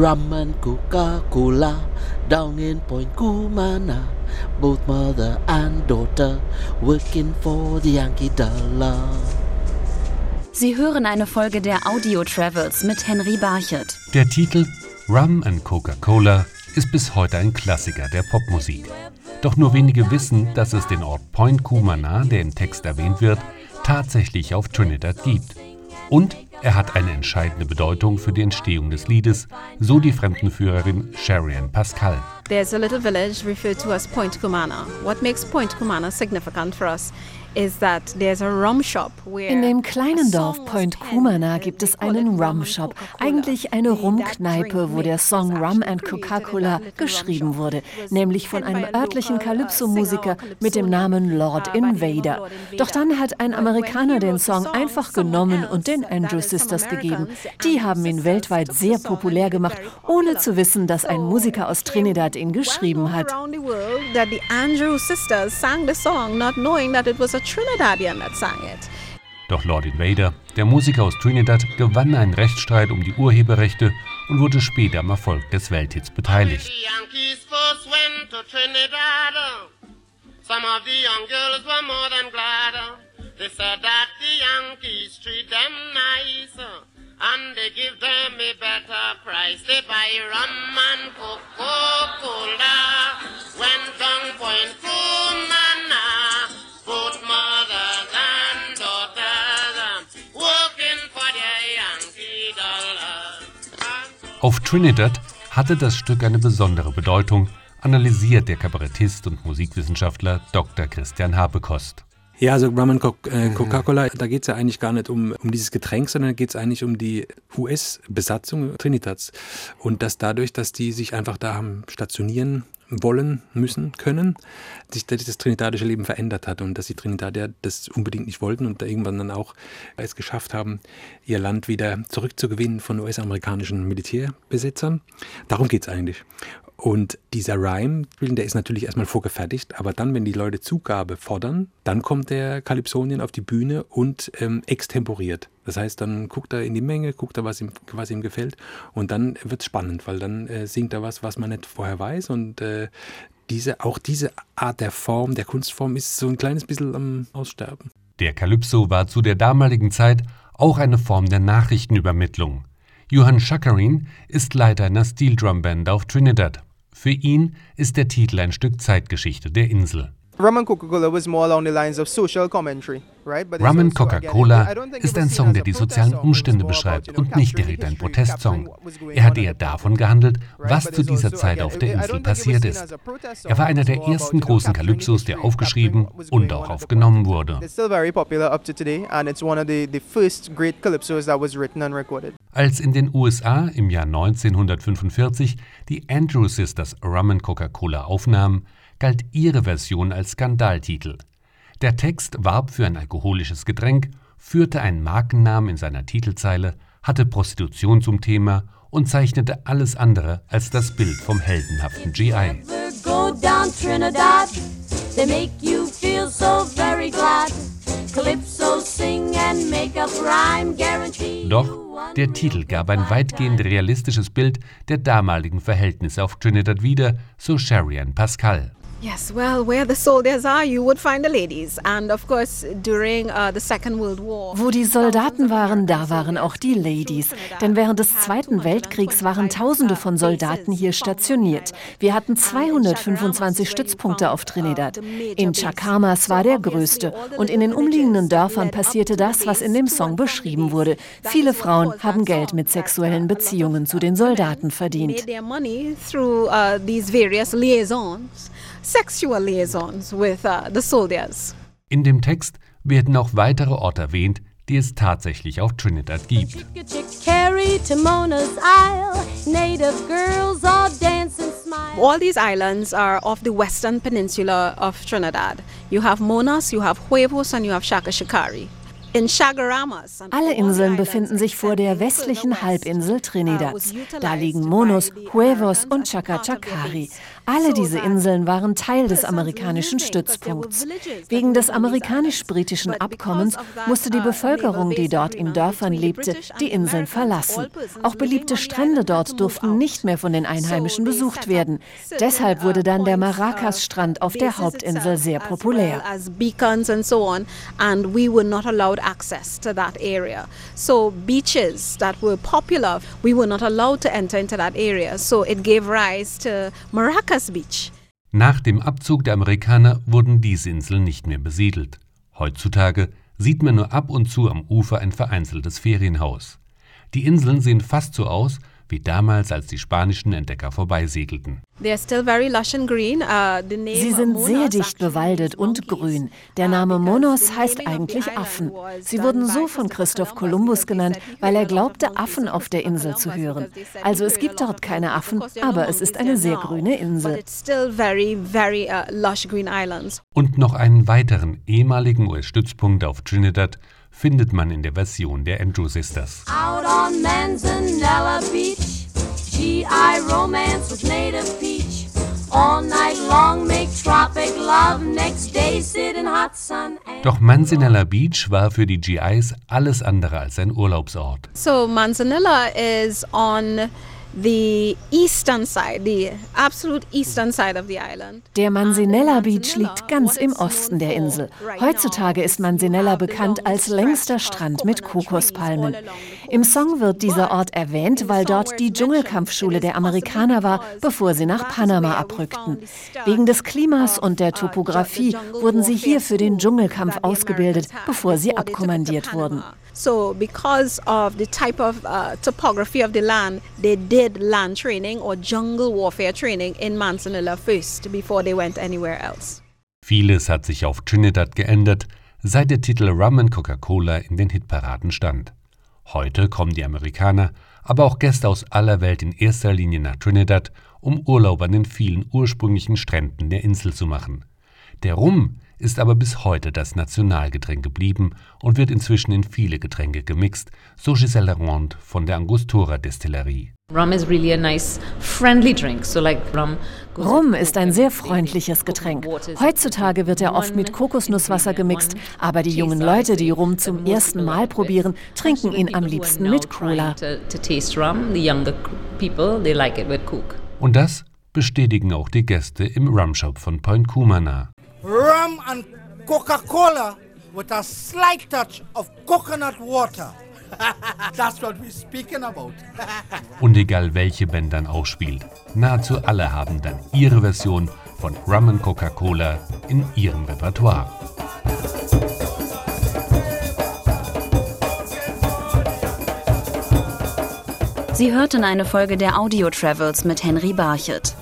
rum and Coca-Cola down in Point Cumana. Both mother and daughter working for the Yankee Dollar. Sie hören eine Folge der Audio Travels mit Henry Barchett. Der Titel Rum and Coca-Cola ist bis heute ein Klassiker der Popmusik. Doch nur wenige wissen, dass es den Ort Point Cumana, der im Text erwähnt wird, tatsächlich auf Trinidad gibt. Und er hat eine entscheidende Bedeutung für die Entstehung des Liedes, so die Fremdenführerin Sharian Pascal. There's a little village referred to as Point Cumana. What makes Point Cumana significant for us in dem kleinen Dorf Point Kumana gibt es einen Rum Shop, eigentlich eine Rumkneipe, wo der Song Rum and Coca-Cola geschrieben wurde, nämlich von einem örtlichen Calypso-Musiker mit dem Namen Lord Invader. Doch dann hat ein Amerikaner den Song einfach genommen und den Andrew Sisters gegeben. Die haben ihn weltweit sehr populär gemacht, ohne zu wissen, dass ein Musiker aus Trinidad ihn geschrieben hat. Trinidadian that sang it. Doch Lord Invader, der Musiker aus Trinidad, gewann einen Rechtsstreit um die Urheberrechte und wurde später am Erfolg des Welthits beteiligt. Some of the young girls were more than glad. They said that the Yankees treat them nice. And they give them a better price. They buy rum and Coca-Cola. Auf Trinidad hatte das Stück eine besondere Bedeutung, analysiert der Kabarettist und Musikwissenschaftler Dr. Christian Habekost. Ja, also Rum and äh, Coca-Cola, da geht es ja eigentlich gar nicht um, um dieses Getränk, sondern geht es eigentlich um die US-Besatzung Trinidads. Und dass dadurch, dass die sich einfach da haben stationieren wollen, müssen, können, sich das trinidadische Leben verändert hat und dass die Trinidadier das unbedingt nicht wollten und da irgendwann dann auch es geschafft haben, ihr Land wieder zurückzugewinnen von US-amerikanischen Militärbesitzern. Darum geht es eigentlich. Und dieser Rhyme, der ist natürlich erstmal vorgefertigt, aber dann, wenn die Leute Zugabe fordern, dann kommt der Kalypsonien auf die Bühne und ähm, extemporiert. Das heißt, dann guckt er in die Menge, guckt er, was ihm, was ihm gefällt und dann wird es spannend, weil dann äh, singt er was, was man nicht vorher weiß und äh, diese, auch diese Art der Form, der Kunstform ist so ein kleines bisschen am Aussterben. Der Kalypso war zu der damaligen Zeit auch eine Form der Nachrichtenübermittlung. Johann Schakarin ist Leiter einer Steel Drum Band auf Trinidad. Für ihn ist der Titel ein Stück Zeitgeschichte der Insel. Rum and Coca-Cola was more along the lines of social commentary. Rum and Coca-Cola ist ein Song, der die sozialen Umstände beschreibt und nicht direkt ein Protestsong. Er hat eher davon gehandelt, was zu dieser Zeit auf der Insel passiert ist. Er war einer der ersten großen Kalypsos, der aufgeschrieben und auch aufgenommen wurde. Als in den USA im Jahr 1945 die Andrew Sisters Rum and Coca-Cola aufnahmen, galt ihre Version als Skandaltitel. Der Text warb für ein alkoholisches Getränk, führte einen Markennamen in seiner Titelzeile, hatte Prostitution zum Thema und zeichnete alles andere als das Bild vom heldenhaften GI. Doch der Titel gab ein weitgehend realistisches Bild der damaligen Verhältnisse auf Trinidad wieder, so Sharian Pascal. Yes, well, where the soldiers are, you would find the ladies. And of course, during uh, the Second World War. Wo die Soldaten waren, da waren auch die Ladies. Denn während des Zweiten Weltkriegs waren Tausende von Soldaten hier stationiert. Wir hatten 225 Stützpunkte auf Trinidad. In Chacamas war der größte. Und in den umliegenden Dörfern passierte das, was in dem Song beschrieben wurde. Viele Frauen haben Geld mit sexuellen Beziehungen zu den Soldaten verdient sexual liaisons with uh, the soldiers. In dem Text werden auch weitere Orte erwähnt, die es tatsächlich auf Trinidad gibt. All these islands are off the western peninsula of Trinidad. You have Monas, you have Huevos, and you have Shaka Shikari. Alle Inseln befinden sich vor der westlichen Halbinsel Trinidads. Da liegen Monos, Huevos und Chacachacari. Alle diese Inseln waren Teil des amerikanischen Stützpunkts. Wegen des amerikanisch-britischen Abkommens musste die Bevölkerung, die dort in Dörfern lebte, die Inseln verlassen. Auch beliebte Strände dort durften nicht mehr von den Einheimischen besucht werden. Deshalb wurde dann der Maracas-Strand auf der Hauptinsel sehr populär access to that area. So beaches that were popular, we were not allowed to enter into that area. So it gave rise to Maracas Beach. Nach dem Abzug der Amerikaner wurden diese Inseln nicht mehr besiedelt. Heutzutage sieht man nur ab und zu am Ufer ein vereinzeltes Ferienhaus. Die Inseln sehen fast so aus wie damals, als die spanischen Entdecker vorbeisegelten. Uh, Sie sind sehr dicht bewaldet und grün. Der uh, Name Monos heißt eigentlich Affen. Sie wurden so von Christoph Kolumbus genannt, weil er glaubte, Affen auf der Insel zu hören. Also es gibt dort keine Affen, aber es ist eine sehr grüne Insel. Uh, und noch einen weiteren ehemaligen US-Stützpunkt auf Trinidad findet man in der Version der Andrew Sisters. Out on Manzanella Beach, GI romance with native peach. All night long make tropic love, next day sit in hot sun. Doch Manzanella Beach war für die GIs alles andere als ein Urlaubsort. So Manzanella is on the eastern side, the absolute eastern side of the island. Der Mansinella Beach liegt ganz im Osten der Insel. Heutzutage ist Mansinella bekannt als längster Strand mit Kokospalmen. Im Song wird dieser Ort erwähnt, weil dort die Dschungelkampfschule der Amerikaner war, bevor sie nach Panama abrückten. Wegen des Klimas und der Topografie wurden sie hier für den Dschungelkampf ausgebildet, bevor sie abkommandiert wurden. So, because of the type of uh, topography of the land, they did land training or jungle warfare training in Manzanilla first before they went anywhere else. Vieles hat sich auf Trinidad geändert, seit der Titel Rum Coca-Cola in den Hitparaden stand. Heute kommen die Amerikaner, aber auch Gäste aus aller Welt in erster Linie nach Trinidad, um Urlaub an den vielen ursprünglichen Stränden der Insel zu machen. Der Rum ist aber bis heute das Nationalgetränk geblieben und wird inzwischen in viele Getränke gemixt, so Giselle Ronde von der Angostura Destillerie. Rum ist ein sehr freundliches Getränk. Heutzutage wird er oft mit Kokosnusswasser gemixt, aber die jungen Leute, die Rum zum ersten Mal probieren, trinken ihn am liebsten mit Cola. Und das bestätigen auch die Gäste im Rumshop von Point Kumana rum and Coca-Cola with a slight touch of coconut water. That's what we're speaking about. Und egal welche Band dann ausspielt, nahezu alle haben dann ihre Version von Rum and Coca-Cola in ihrem Repertoire. Sie hörten eine Folge der Audio Travels mit Henry Barchet.